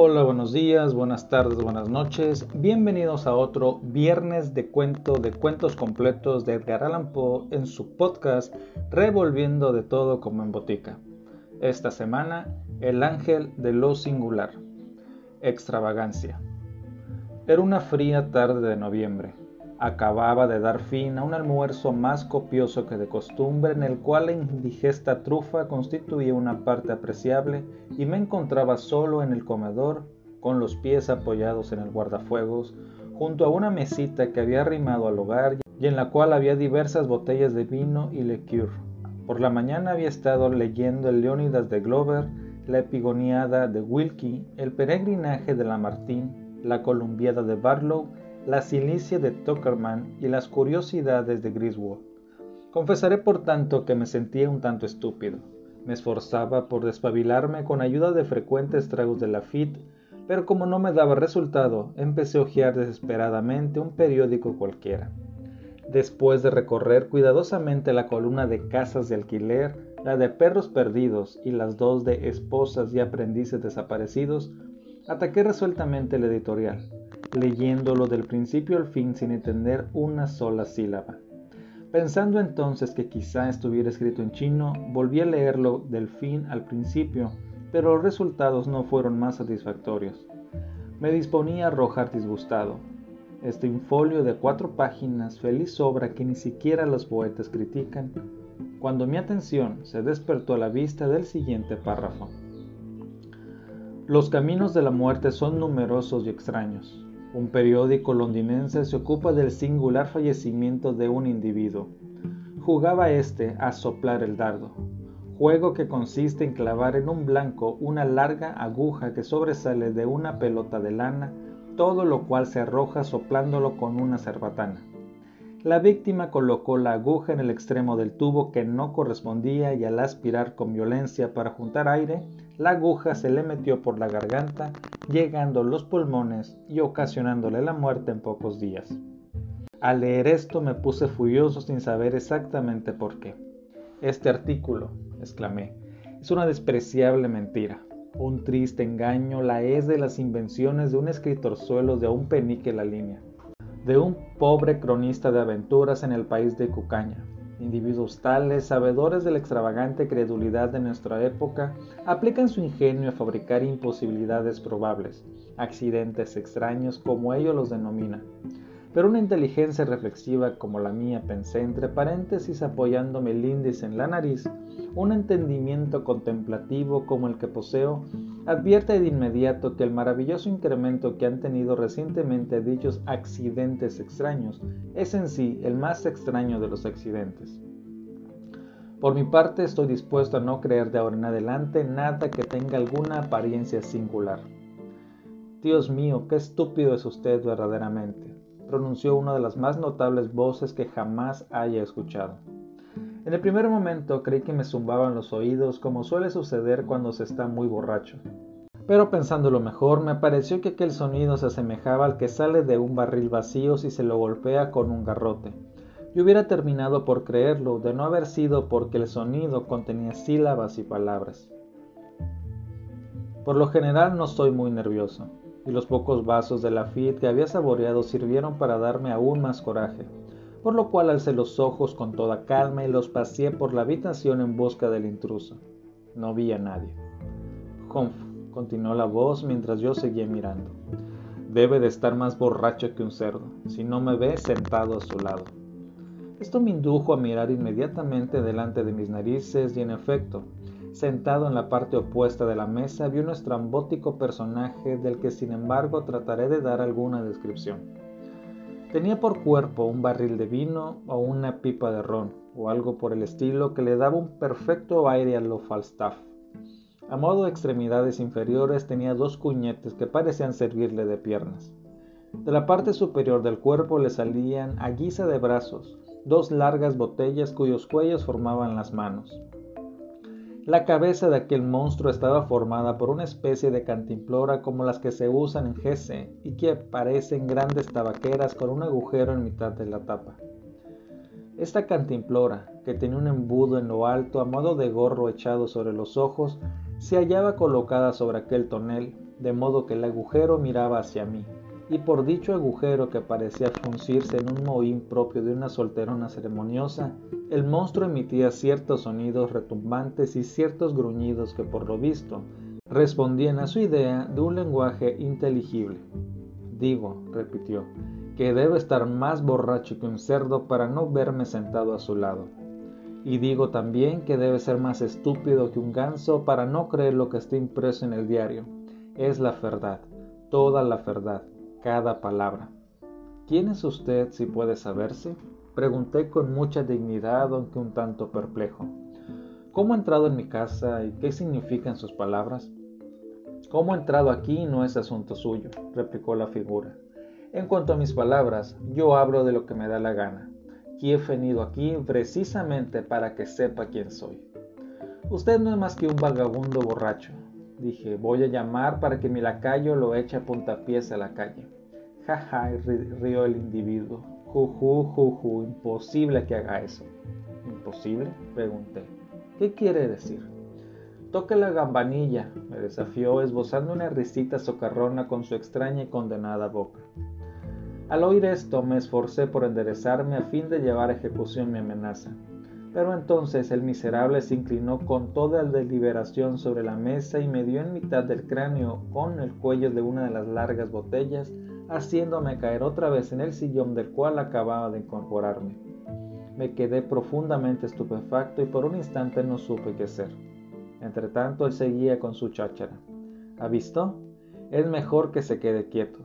Hola, buenos días, buenas tardes, buenas noches. Bienvenidos a otro viernes de cuento de cuentos completos de Edgar Allan Poe en su podcast Revolviendo de todo como en botica. Esta semana, El ángel de lo singular. Extravagancia. Era una fría tarde de noviembre. Acababa de dar fin a un almuerzo más copioso que de costumbre en el cual la indigesta trufa constituía una parte apreciable y me encontraba solo en el comedor con los pies apoyados en el guardafuegos junto a una mesita que había arrimado al hogar y en la cual había diversas botellas de vino y liqueur. Por la mañana había estado leyendo el Leónidas de Glover, la Epigoniada de Wilkie, el Peregrinaje de Lamartine, la Columbiada de Barlow la cilicia de Tuckerman y las curiosidades de Griswold. Confesaré por tanto que me sentía un tanto estúpido. Me esforzaba por despabilarme con ayuda de frecuentes tragos de Lafitte, pero como no me daba resultado, empecé a hojear desesperadamente un periódico cualquiera. Después de recorrer cuidadosamente la columna de casas de alquiler, la de perros perdidos y las dos de esposas y aprendices desaparecidos, ataqué resueltamente el editorial leyéndolo del principio al fin sin entender una sola sílaba. Pensando entonces que quizá estuviera escrito en chino, volví a leerlo del fin al principio, pero los resultados no fueron más satisfactorios. Me disponía a arrojar disgustado. Este infolio de cuatro páginas, feliz obra que ni siquiera los poetas critican, cuando mi atención se despertó a la vista del siguiente párrafo. Los caminos de la muerte son numerosos y extraños. Un periódico londinense se ocupa del singular fallecimiento de un individuo. Jugaba éste a soplar el dardo, juego que consiste en clavar en un blanco una larga aguja que sobresale de una pelota de lana, todo lo cual se arroja soplándolo con una cerbatana. La víctima colocó la aguja en el extremo del tubo que no correspondía y al aspirar con violencia para juntar aire, la aguja se le metió por la garganta, llegando a los pulmones y ocasionándole la muerte en pocos días. Al leer esto me puse furioso sin saber exactamente por qué. Este artículo, exclamé, es una despreciable mentira. Un triste engaño la es de las invenciones de un escritor suelo de un penique la línea, de un pobre cronista de aventuras en el país de Cucaña, Individuos tales, sabedores de la extravagante credulidad de nuestra época, aplican su ingenio a fabricar imposibilidades probables, accidentes extraños como ellos los denominan. Pero una inteligencia reflexiva como la mía, pensé entre paréntesis apoyándome el índice en la nariz, un entendimiento contemplativo como el que poseo, advierte de inmediato que el maravilloso incremento que han tenido recientemente dichos accidentes extraños es en sí el más extraño de los accidentes. Por mi parte estoy dispuesto a no creer de ahora en adelante nada que tenga alguna apariencia singular. Dios mío, qué estúpido es usted verdaderamente, pronunció una de las más notables voces que jamás haya escuchado. En el primer momento creí que me zumbaban los oídos como suele suceder cuando se está muy borracho. Pero pensándolo mejor, me pareció que aquel sonido se asemejaba al que sale de un barril vacío si se lo golpea con un garrote. Y hubiera terminado por creerlo de no haber sido porque el sonido contenía sílabas y palabras. Por lo general no soy muy nervioso, y los pocos vasos de la Lafitte que había saboreado sirvieron para darme aún más coraje por lo cual alcé los ojos con toda calma y los paseé por la habitación en busca del intruso. No vi a nadie. Humph, continuó la voz mientras yo seguía mirando. Debe de estar más borracho que un cerdo, si no me ve sentado a su lado. Esto me indujo a mirar inmediatamente delante de mis narices y en efecto, sentado en la parte opuesta de la mesa vi un estrambótico personaje del que sin embargo trataré de dar alguna descripción. Tenía por cuerpo un barril de vino o una pipa de ron o algo por el estilo que le daba un perfecto aire a lo Falstaff. A modo de extremidades inferiores tenía dos cuñetes que parecían servirle de piernas. De la parte superior del cuerpo le salían, a guisa de brazos, dos largas botellas cuyos cuellos formaban las manos. La cabeza de aquel monstruo estaba formada por una especie de cantimplora como las que se usan en Gese y que parecen grandes tabaqueras con un agujero en mitad de la tapa. Esta cantimplora, que tenía un embudo en lo alto a modo de gorro echado sobre los ojos, se hallaba colocada sobre aquel tonel de modo que el agujero miraba hacia mí, y por dicho agujero que parecía fruncirse en un mohín propio de una solterona ceremoniosa, el monstruo emitía ciertos sonidos retumbantes y ciertos gruñidos que por lo visto respondían a su idea de un lenguaje inteligible. Digo, repitió, que debe estar más borracho que un cerdo para no verme sentado a su lado. Y digo también que debe ser más estúpido que un ganso para no creer lo que está impreso en el diario. Es la verdad, toda la verdad, cada palabra. ¿Quién es usted, si puede saberse? Pregunté con mucha dignidad, aunque un tanto perplejo. ¿Cómo ha entrado en mi casa y qué significan sus palabras? Cómo ha entrado aquí no es asunto suyo, replicó la figura. En cuanto a mis palabras, yo hablo de lo que me da la gana, y he venido aquí precisamente para que sepa quién soy. Usted no es más que un vagabundo borracho. Dije, voy a llamar para que mi lacayo lo eche a puntapiés a la calle. Ja, ja, rió el individuo. Juju, imposible que haga eso. ¿Imposible? Pregunté. ¿Qué quiere decir? Toque la gambanilla, me desafió, esbozando una risita socarrona con su extraña y condenada boca. Al oír esto me esforcé por enderezarme a fin de llevar a ejecución mi amenaza. Pero entonces el miserable se inclinó con toda deliberación sobre la mesa y me dio en mitad del cráneo con el cuello de una de las largas botellas, haciéndome caer otra vez en el sillón del cual acababa de incorporarme. Me quedé profundamente estupefacto y por un instante no supe qué hacer. Entretanto él seguía con su cháchara. ¿Ha visto? Es mejor que se quede quieto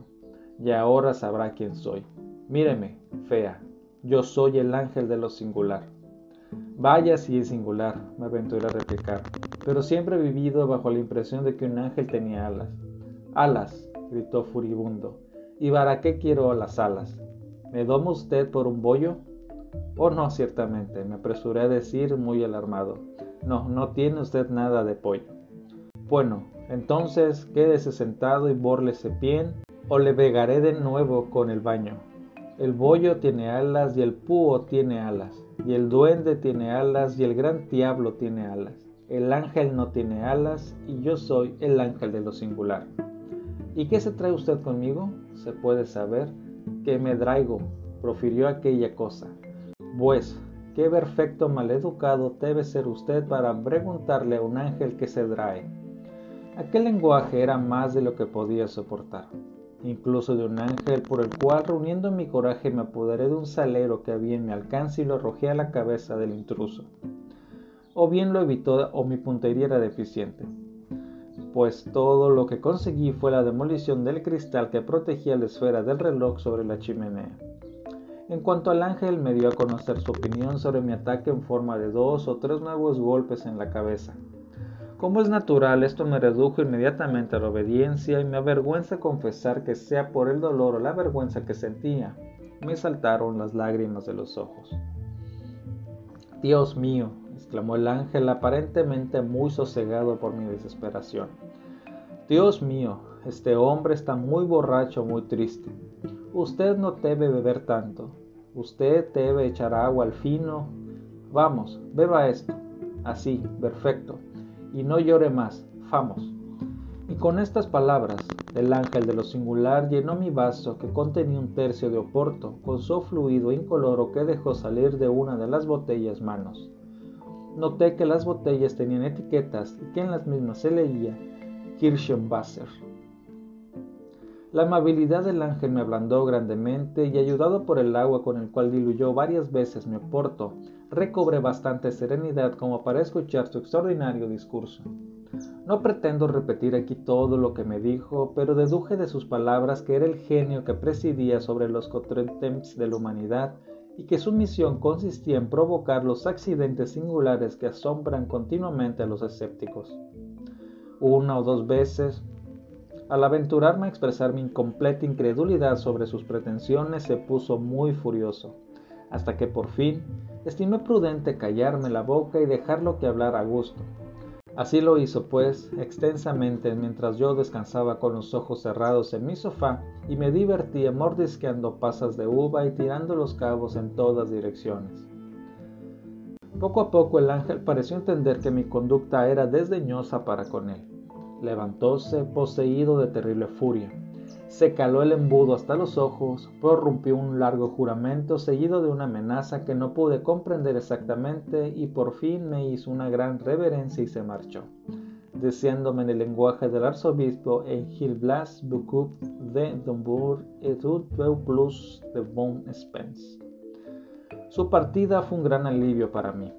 y ahora sabrá quién soy. Míreme, fea, yo soy el ángel de lo singular. Vaya si es singular, me aventuré a replicar, pero siempre he vivido bajo la impresión de que un ángel tenía alas. Alas, gritó furibundo. ¿Y para qué quiero las alas? ¿Me doma usted por un bollo? Oh, no, ciertamente, me apresuré a decir muy alarmado. No, no tiene usted nada de pollo. Bueno, entonces quédese sentado y bórlese bien o le vegaré de nuevo con el baño. El bollo tiene alas y el púo tiene alas, y el duende tiene alas y el gran diablo tiene alas. El ángel no tiene alas y yo soy el ángel de lo singular. ¿Y qué se trae usted conmigo? Se puede saber que me traigo, profirió aquella cosa. Pues, qué perfecto maleducado debe ser usted para preguntarle a un ángel que se trae. Aquel lenguaje era más de lo que podía soportar incluso de un ángel, por el cual reuniendo mi coraje me apoderé de un salero que había en mi alcance y lo arrojé a la cabeza del intruso. O bien lo evitó o mi puntería era deficiente, pues todo lo que conseguí fue la demolición del cristal que protegía la esfera del reloj sobre la chimenea. En cuanto al ángel, me dio a conocer su opinión sobre mi ataque en forma de dos o tres nuevos golpes en la cabeza, como es natural, esto me redujo inmediatamente a la obediencia y me avergüenza confesar que sea por el dolor o la vergüenza que sentía, me saltaron las lágrimas de los ojos. Dios mío, exclamó el ángel aparentemente muy sosegado por mi desesperación. Dios mío, este hombre está muy borracho, muy triste. Usted no debe beber tanto. Usted debe echar agua al fino. Vamos, beba esto. Así, perfecto y no llore más, vamos. Y con estas palabras, el ángel de lo singular llenó mi vaso que contenía un tercio de oporto con su fluido incoloro que dejó salir de una de las botellas manos. Noté que las botellas tenían etiquetas y que en las mismas se leía Kirchenwasser. La amabilidad del ángel me ablandó grandemente y ayudado por el agua con el cual diluyó varias veces mi oporto, recobré bastante serenidad como para escuchar su extraordinario discurso. No pretendo repetir aquí todo lo que me dijo, pero deduje de sus palabras que era el genio que presidía sobre los contretemps de la humanidad y que su misión consistía en provocar los accidentes singulares que asombran continuamente a los escépticos. Una o dos veces, al aventurarme a expresar mi incompleta incredulidad sobre sus pretensiones, se puso muy furioso, hasta que por fin estimé prudente callarme la boca y dejarlo que hablara a gusto. Así lo hizo, pues, extensamente mientras yo descansaba con los ojos cerrados en mi sofá y me divertía mordisqueando pasas de uva y tirando los cabos en todas direcciones. Poco a poco el ángel pareció entender que mi conducta era desdeñosa para con él. Levantóse, poseído de terrible furia. Se caló el embudo hasta los ojos, prorrumpió un largo juramento seguido de una amenaza que no pude comprender exactamente y por fin me hizo una gran reverencia y se marchó, deseándome en el lenguaje del arzobispo en Gil Blas beaucoup de Dombourg et plus de bon Spence. Su partida fue un gran alivio para mí.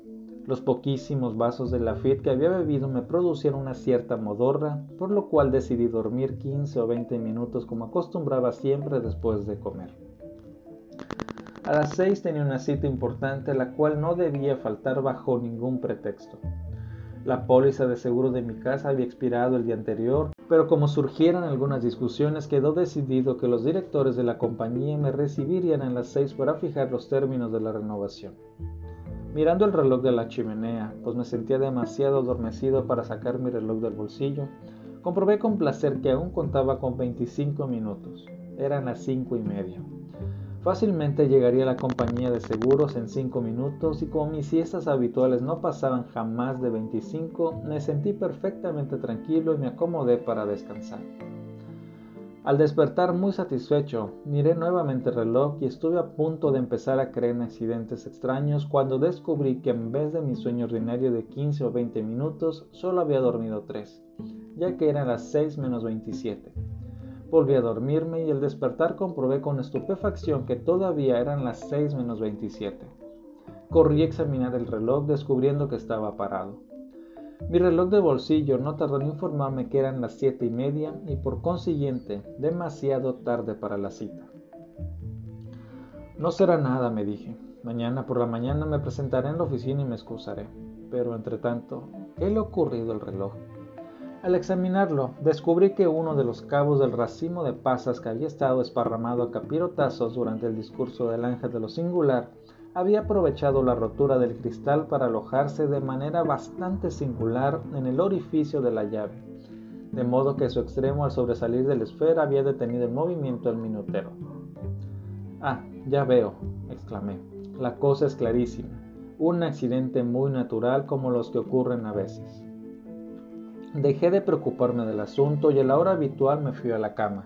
Los poquísimos vasos de Lafitte que había bebido me producieron una cierta modorra, por lo cual decidí dormir 15 o 20 minutos como acostumbraba siempre después de comer. A las 6 tenía una cita importante la cual no debía faltar bajo ningún pretexto. La póliza de seguro de mi casa había expirado el día anterior, pero como surgieran algunas discusiones quedó decidido que los directores de la compañía me recibirían a las 6 para fijar los términos de la renovación. Mirando el reloj de la chimenea, pues me sentía demasiado adormecido para sacar mi reloj del bolsillo, comprobé con placer que aún contaba con 25 minutos. Eran las cinco y media. Fácilmente llegaría a la compañía de seguros en 5 minutos y como mis siestas habituales no pasaban jamás de 25, me sentí perfectamente tranquilo y me acomodé para descansar. Al despertar muy satisfecho, miré nuevamente el reloj y estuve a punto de empezar a creer en accidentes extraños cuando descubrí que en vez de mi sueño ordinario de 15 o 20 minutos, solo había dormido 3, ya que eran las 6 menos 27. Volví a dormirme y al despertar comprobé con estupefacción que todavía eran las 6 menos 27. Corrí a examinar el reloj descubriendo que estaba parado. Mi reloj de bolsillo no tardó en informarme que eran las siete y media y por consiguiente demasiado tarde para la cita. No será nada, me dije. Mañana por la mañana me presentaré en la oficina y me excusaré. Pero entre tanto, ¿qué le ha ocurrido al reloj? Al examinarlo, descubrí que uno de los cabos del racimo de pasas que había estado esparramado a capirotazos durante el discurso del ángel de lo singular había aprovechado la rotura del cristal para alojarse de manera bastante singular en el orificio de la llave, de modo que su extremo al sobresalir de la esfera había detenido el movimiento del minutero. Ah, ya veo, exclamé, la cosa es clarísima, un accidente muy natural como los que ocurren a veces. Dejé de preocuparme del asunto y a la hora habitual me fui a la cama.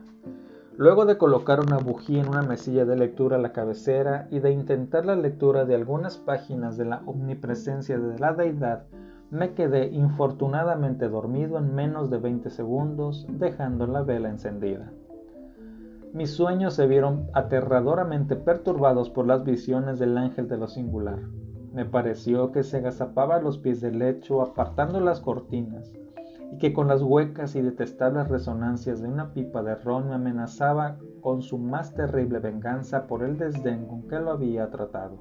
Luego de colocar una bujía en una mesilla de lectura a la cabecera y de intentar la lectura de algunas páginas de la omnipresencia de la deidad, me quedé infortunadamente dormido en menos de 20 segundos, dejando la vela encendida. Mis sueños se vieron aterradoramente perturbados por las visiones del ángel de lo singular. Me pareció que se agazapaba a los pies del lecho apartando las cortinas, y que con las huecas y detestables resonancias de una pipa de ron me amenazaba con su más terrible venganza por el desdén con que lo había tratado.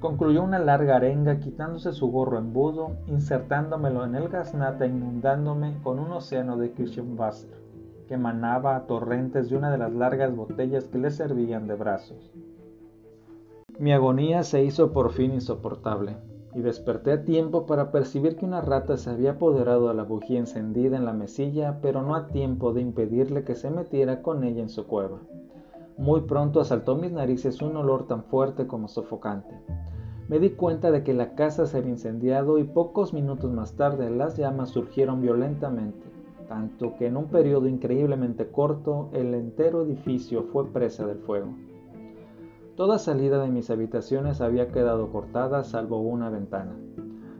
Concluyó una larga arenga quitándose su gorro embudo, insertándomelo en el gaznate e inundándome con un océano de Kirchenwasser que emanaba a torrentes de una de las largas botellas que le servían de brazos. Mi agonía se hizo por fin insoportable y desperté a tiempo para percibir que una rata se había apoderado de la bujía encendida en la mesilla, pero no a tiempo de impedirle que se metiera con ella en su cueva. Muy pronto asaltó mis narices un olor tan fuerte como sofocante. Me di cuenta de que la casa se había incendiado y pocos minutos más tarde las llamas surgieron violentamente, tanto que en un periodo increíblemente corto el entero edificio fue presa del fuego. Toda salida de mis habitaciones había quedado cortada salvo una ventana.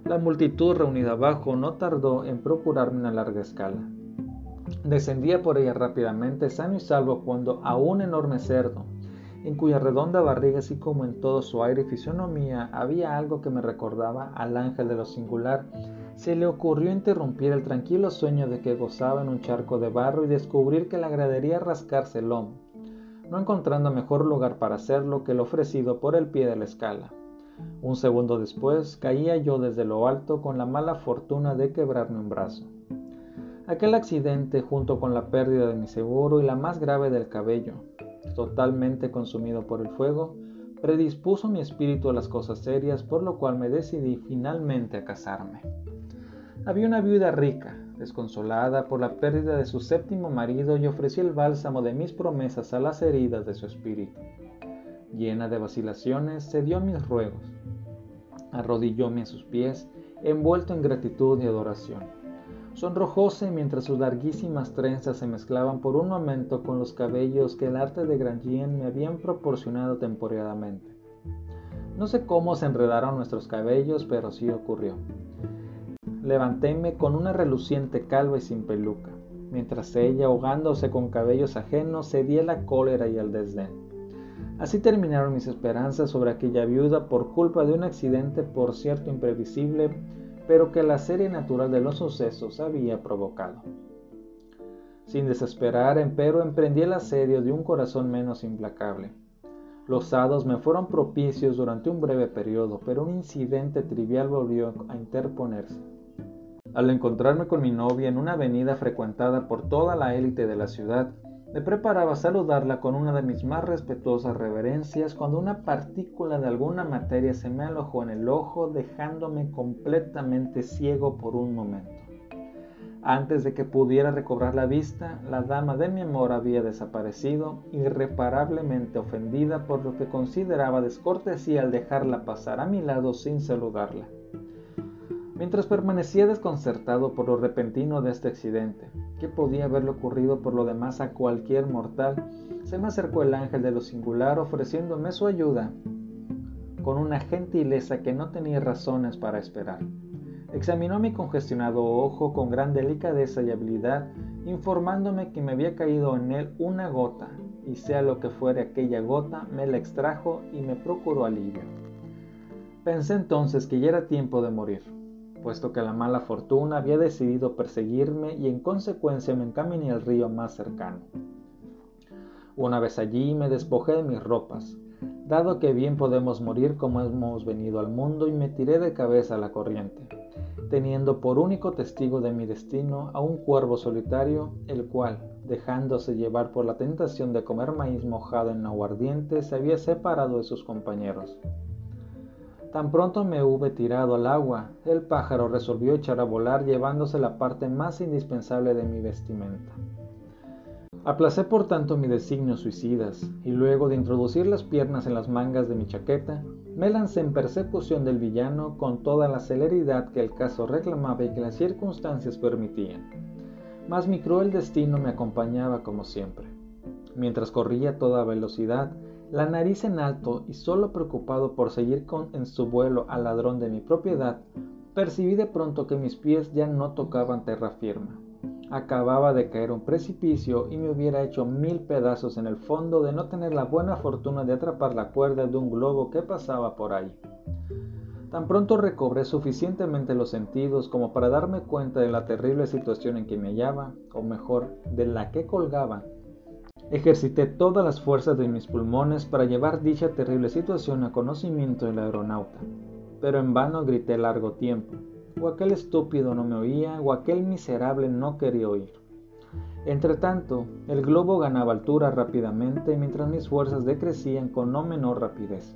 La multitud reunida abajo no tardó en procurarme una larga escala. Descendía por ella rápidamente, sano y salvo, cuando a un enorme cerdo, en cuya redonda barriga, así como en todo su aire y fisonomía, había algo que me recordaba al ángel de lo singular, se le ocurrió interrumpir el tranquilo sueño de que gozaba en un charco de barro y descubrir que le agradaría rascarse el lomo no encontrando mejor lugar para hacerlo que el ofrecido por el pie de la escala. Un segundo después caía yo desde lo alto con la mala fortuna de quebrarme un brazo. Aquel accidente, junto con la pérdida de mi seguro y la más grave del cabello, totalmente consumido por el fuego, predispuso mi espíritu a las cosas serias, por lo cual me decidí finalmente a casarme. Había una viuda rica, desconsolada por la pérdida de su séptimo marido, y ofreció el bálsamo de mis promesas a las heridas de su espíritu. Llena de vacilaciones, cedió a mis ruegos. Arrodillóme a sus pies, envuelto en gratitud y adoración. Sonrojóse mientras sus larguísimas trenzas se mezclaban por un momento con los cabellos que el arte de Grandjean me habían proporcionado temporalmente. No sé cómo se enredaron nuestros cabellos, pero sí ocurrió. Levantéme con una reluciente calva y sin peluca, mientras ella, ahogándose con cabellos ajenos, cedía la cólera y el desdén. Así terminaron mis esperanzas sobre aquella viuda por culpa de un accidente, por cierto imprevisible, pero que la serie natural de los sucesos había provocado. Sin desesperar, empero, emprendí el asedio de un corazón menos implacable. Los hados me fueron propicios durante un breve periodo, pero un incidente trivial volvió a interponerse. Al encontrarme con mi novia en una avenida frecuentada por toda la élite de la ciudad, me preparaba a saludarla con una de mis más respetuosas reverencias cuando una partícula de alguna materia se me alojó en el ojo dejándome completamente ciego por un momento. Antes de que pudiera recobrar la vista, la dama de mi amor había desaparecido, irreparablemente ofendida por lo que consideraba descortesía al dejarla pasar a mi lado sin saludarla. Mientras permanecía desconcertado por lo repentino de este accidente, que podía haberle ocurrido por lo demás a cualquier mortal, se me acercó el ángel de lo singular ofreciéndome su ayuda con una gentileza que no tenía razones para esperar. Examinó mi congestionado ojo con gran delicadeza y habilidad, informándome que me había caído en él una gota, y sea lo que fuere aquella gota, me la extrajo y me procuró alivio. Pensé entonces que ya era tiempo de morir puesto que la mala fortuna había decidido perseguirme y en consecuencia me encaminé al río más cercano. Una vez allí me despojé de mis ropas, dado que bien podemos morir como hemos venido al mundo y me tiré de cabeza a la corriente, teniendo por único testigo de mi destino a un cuervo solitario, el cual, dejándose llevar por la tentación de comer maíz mojado en aguardiente, se había separado de sus compañeros. Tan pronto me hube tirado al agua, el pájaro resolvió echar a volar llevándose la parte más indispensable de mi vestimenta. Aplacé por tanto mi designio suicidas, y luego de introducir las piernas en las mangas de mi chaqueta, me lancé en persecución del villano con toda la celeridad que el caso reclamaba y que las circunstancias permitían. Mas mi cruel destino me acompañaba como siempre. Mientras corría a toda velocidad, la nariz en alto y solo preocupado por seguir con, en su vuelo al ladrón de mi propiedad, percibí de pronto que mis pies ya no tocaban tierra firme. Acababa de caer un precipicio y me hubiera hecho mil pedazos en el fondo de no tener la buena fortuna de atrapar la cuerda de un globo que pasaba por ahí. Tan pronto recobré suficientemente los sentidos como para darme cuenta de la terrible situación en que me hallaba, o mejor, de la que colgaba, Ejercité todas las fuerzas de mis pulmones para llevar dicha terrible situación a conocimiento del aeronauta, pero en vano grité largo tiempo. O aquel estúpido no me oía, o aquel miserable no quería oír. Entretanto, el globo ganaba altura rápidamente mientras mis fuerzas decrecían con no menor rapidez.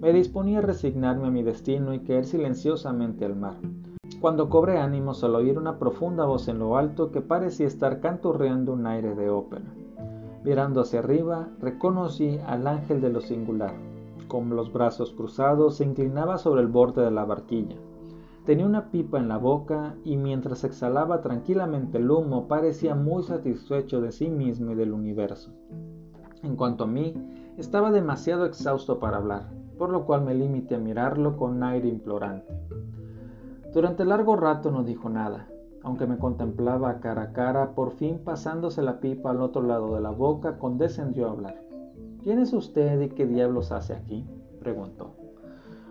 Me disponía a resignarme a mi destino y caer silenciosamente al mar, cuando cobré ánimos al oír una profunda voz en lo alto que parecía estar canturreando un aire de ópera. Mirando hacia arriba, reconocí al ángel de lo singular. Con los brazos cruzados se inclinaba sobre el borde de la barquilla. Tenía una pipa en la boca y mientras exhalaba tranquilamente el humo parecía muy satisfecho de sí mismo y del universo. En cuanto a mí, estaba demasiado exhausto para hablar, por lo cual me limité a mirarlo con aire implorante. Durante largo rato no dijo nada, aunque me contemplaba cara a cara, por fin pasándose la pipa al otro lado de la boca, condescendió a hablar. ¿Quién es usted y qué diablos hace aquí? preguntó.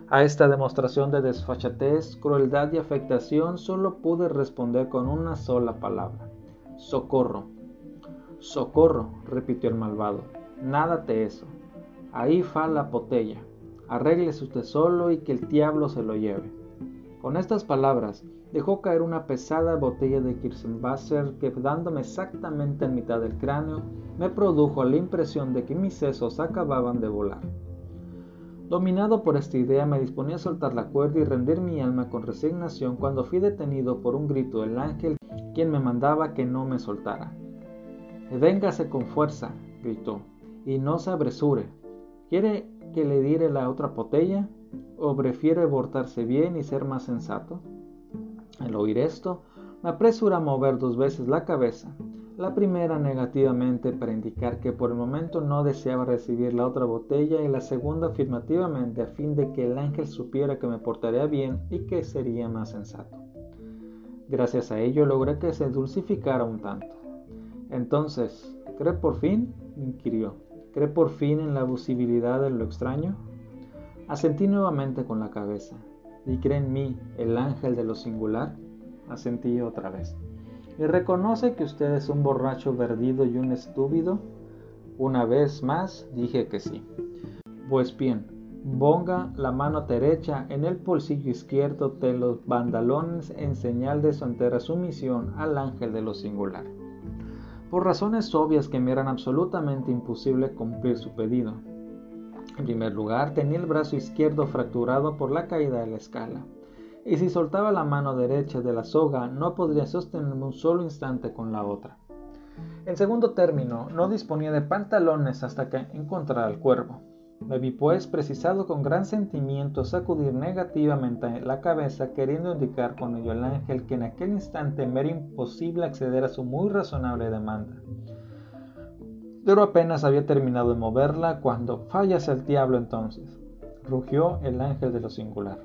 A esta demostración de desfachatez, crueldad y afectación solo pude responder con una sola palabra. Socorro. Socorro, repitió el malvado. Nada te eso. Ahí fa la botella. Arréglese usted solo y que el diablo se lo lleve. Con estas palabras, dejó caer una pesada botella de Kirschenwasser que dándome exactamente en mitad del cráneo me produjo la impresión de que mis sesos acababan de volar. Dominado por esta idea me disponía a soltar la cuerda y rendir mi alma con resignación cuando fui detenido por un grito del ángel quien me mandaba que no me soltara. Véngase con fuerza, gritó, y no se apresure. ¿Quiere que le diere la otra botella? ¿O prefiere portarse bien y ser más sensato? Oír esto, Me apresura a mover dos veces la cabeza, la primera negativamente para indicar que por el momento no deseaba recibir la otra botella y la segunda afirmativamente a fin de que el ángel supiera que me portaría bien y que sería más sensato. Gracias a ello logré que se dulcificara un tanto. Entonces, ¿cree por fin? inquirió. ¿Cree por fin en la posibilidad de lo extraño? Asentí nuevamente con la cabeza. ¿Y cree en mí, el ángel de lo singular? Asentí otra vez. ¿Y reconoce que usted es un borracho perdido y un estúpido? Una vez más dije que sí. Pues bien, ponga la mano derecha en el bolsillo izquierdo de los pantalones en señal de su entera sumisión al ángel de lo singular. Por razones obvias que me eran absolutamente imposible cumplir su pedido. En primer lugar, tenía el brazo izquierdo fracturado por la caída de la escala y si soltaba la mano derecha de la soga no podría sostenerme un solo instante con la otra. En segundo término, no disponía de pantalones hasta que encontrara al cuervo. Me vi pues precisado con gran sentimiento sacudir negativamente la cabeza queriendo indicar con ello al ángel que en aquel instante me era imposible acceder a su muy razonable demanda. Pero apenas había terminado de moverla cuando fallas el diablo entonces, rugió el ángel de lo singular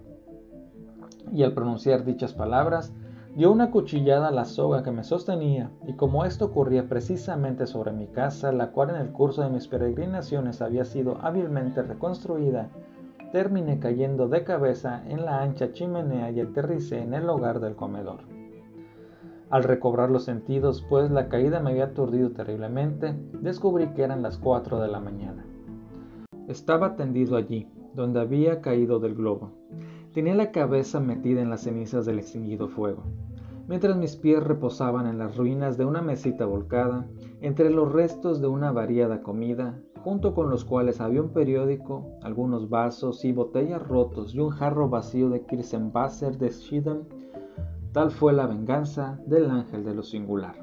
y al pronunciar dichas palabras, dio una cuchillada a la soga que me sostenía, y como esto ocurría precisamente sobre mi casa, la cual en el curso de mis peregrinaciones había sido hábilmente reconstruida, terminé cayendo de cabeza en la ancha chimenea y aterricé en el hogar del comedor. Al recobrar los sentidos, pues la caída me había aturdido terriblemente, descubrí que eran las cuatro de la mañana. Estaba tendido allí, donde había caído del globo, Tenía la cabeza metida en las cenizas del extinguido fuego, mientras mis pies reposaban en las ruinas de una mesita volcada, entre los restos de una variada comida, junto con los cuales había un periódico, algunos vasos y botellas rotos y un jarro vacío de Kirsenwasser de Schiedam. Tal fue la venganza del ángel de lo singular.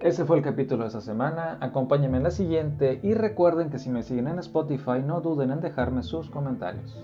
Ese fue el capítulo de esta semana. Acompáñenme en la siguiente y recuerden que si me siguen en Spotify no duden en dejarme sus comentarios.